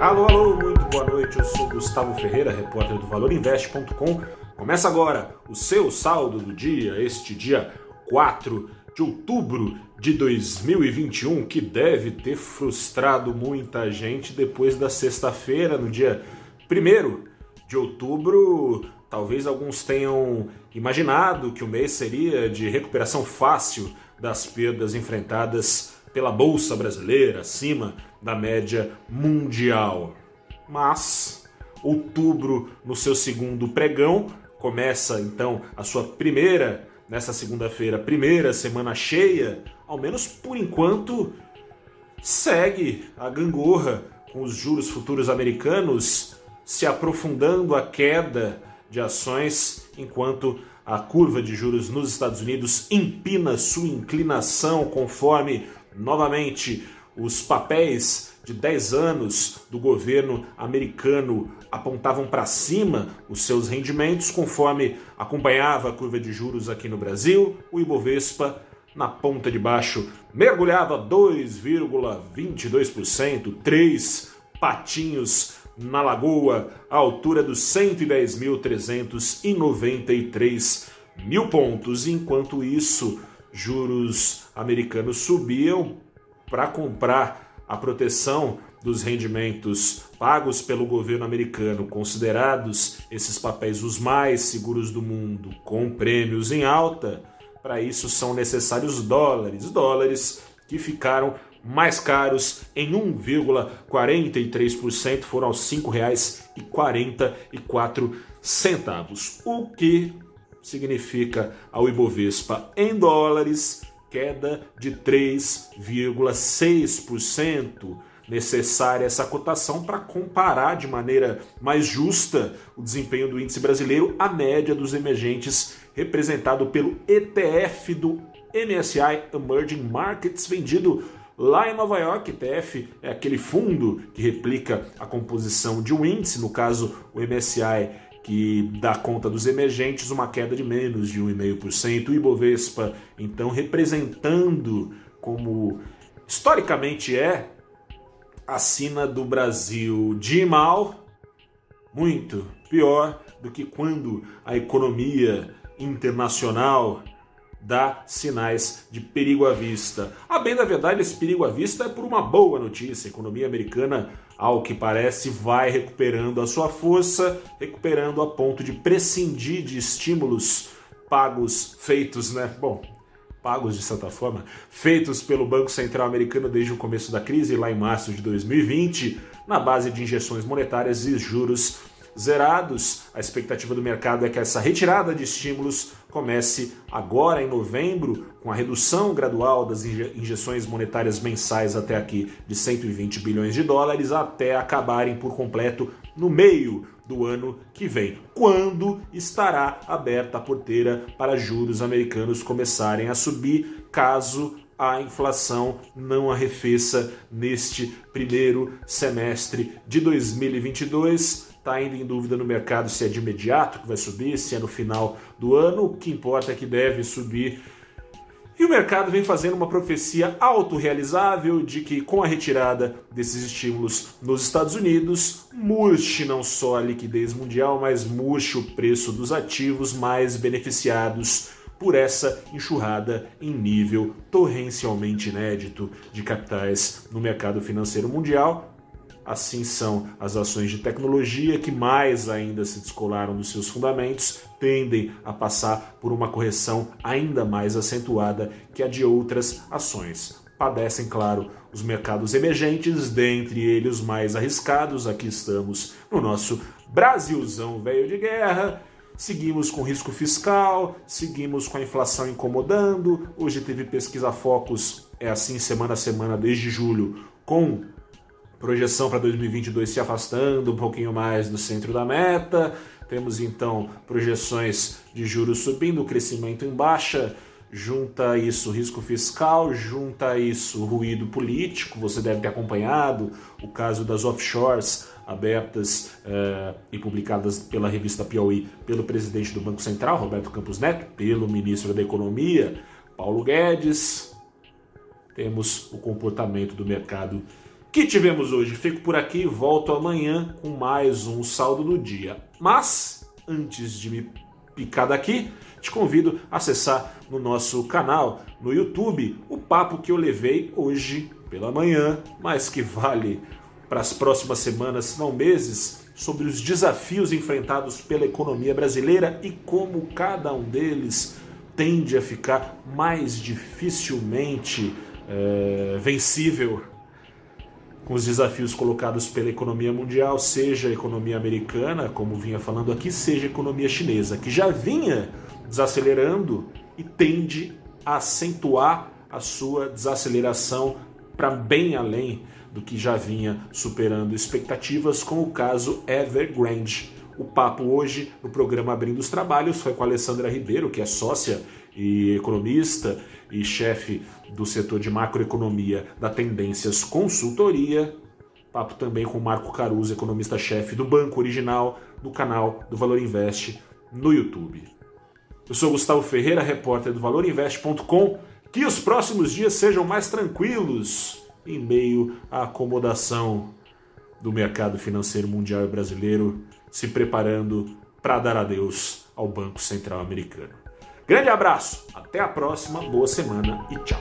Alô, alô, muito boa noite. Eu sou Gustavo Ferreira, repórter do ValorInvest.com. Começa agora o seu saldo do dia, este dia 4 de outubro de 2021, que deve ter frustrado muita gente depois da sexta-feira, no dia 1 de outubro. Talvez alguns tenham imaginado que o mês seria de recuperação fácil das perdas enfrentadas pela Bolsa Brasileira, acima da média mundial. Mas outubro, no seu segundo pregão, começa então a sua primeira, nessa segunda-feira, primeira semana cheia, ao menos por enquanto, segue a gangorra com os juros futuros americanos se aprofundando a queda de ações, enquanto a curva de juros nos Estados Unidos empina sua inclinação conforme novamente os papéis de 10 anos do governo americano apontavam para cima os seus rendimentos, conforme acompanhava a curva de juros aqui no Brasil, o Ibovespa na ponta de baixo mergulhava 2,22%, três patinhos na lagoa, à altura dos 110.393 mil pontos. Enquanto isso, juros americanos subiam para comprar a proteção dos rendimentos pagos pelo governo americano, considerados esses papéis os mais seguros do mundo, com prêmios em alta, para isso são necessários dólares, dólares que ficaram mais caros em 1,43%, foram aos R$ 5,44, o que significa ao Ibovespa em dólares queda de 3,6%. Necessária essa cotação para comparar de maneira mais justa o desempenho do índice brasileiro à média dos emergentes, representado pelo ETF do MSI Emerging Markets, vendido lá em Nova York. ETF é aquele fundo que replica a composição de um índice, no caso o MSI que dá conta dos emergentes, uma queda de menos de 1,5%. O Ibovespa, então, representando como historicamente é a sina do Brasil de mal, muito pior do que quando a economia internacional dá sinais de perigo à vista. A bem da verdade, esse perigo à vista é por uma boa notícia. A economia americana, ao que parece, vai recuperando a sua força, recuperando a ponto de prescindir de estímulos pagos feitos, né? Bom, pagos de certa forma, feitos pelo Banco Central Americano desde o começo da crise, lá em março de 2020, na base de injeções monetárias e juros zerados. A expectativa do mercado é que essa retirada de estímulos comece agora em novembro, com a redução gradual das injeções monetárias mensais até aqui de 120 bilhões de dólares, até acabarem por completo no meio do ano que vem, quando estará aberta a porteira para juros americanos começarem a subir, caso a inflação não arrefeça neste primeiro semestre de 2022 está ainda em dúvida no mercado se é de imediato que vai subir, se é no final do ano. O que importa é que deve subir. E o mercado vem fazendo uma profecia autorrealizável de que, com a retirada desses estímulos nos Estados Unidos, murche não só a liquidez mundial, mas murche o preço dos ativos mais beneficiados por essa enxurrada em nível torrencialmente inédito de capitais no mercado financeiro mundial, Assim são as ações de tecnologia que mais ainda se descolaram dos seus fundamentos, tendem a passar por uma correção ainda mais acentuada que a de outras ações. Padecem, claro, os mercados emergentes, dentre eles os mais arriscados. Aqui estamos no nosso Brasilzão velho de guerra. Seguimos com risco fiscal, seguimos com a inflação incomodando. Hoje teve pesquisa Focus, é assim semana a semana desde julho, com projeção para 2022 se afastando um pouquinho mais do centro da meta. Temos então projeções de juros subindo, crescimento em baixa, junta isso risco fiscal, junta isso ruído político. Você deve ter acompanhado o caso das offshores abertas eh, e publicadas pela revista Piauí pelo presidente do Banco Central, Roberto Campos Neto, pelo ministro da Economia, Paulo Guedes. Temos o comportamento do mercado que tivemos hoje. Fico por aqui, volto amanhã com mais um saldo do dia. Mas, antes de me picar daqui, te convido a acessar no nosso canal no YouTube o papo que eu levei hoje pela manhã, mas que vale para as próximas semanas, se não meses, sobre os desafios enfrentados pela economia brasileira e como cada um deles tende a ficar mais dificilmente é, vencível com os desafios colocados pela economia mundial, seja a economia americana, como vinha falando aqui, seja a economia chinesa, que já vinha desacelerando e tende a acentuar a sua desaceleração para bem além do que já vinha superando expectativas, com o caso Evergrande. O papo hoje no programa Abrindo os Trabalhos foi com a Alessandra Ribeiro, que é sócia e economista e chefe do setor de macroeconomia da Tendências Consultoria. Papo também com Marco Caruso, economista-chefe do Banco Original, do canal do Valor Invest no YouTube. Eu sou Gustavo Ferreira, repórter do valorinvest.com. Que os próximos dias sejam mais tranquilos em meio à acomodação do mercado financeiro mundial e brasileiro, se preparando para dar adeus ao Banco Central Americano. Grande abraço, até a próxima, boa semana e tchau.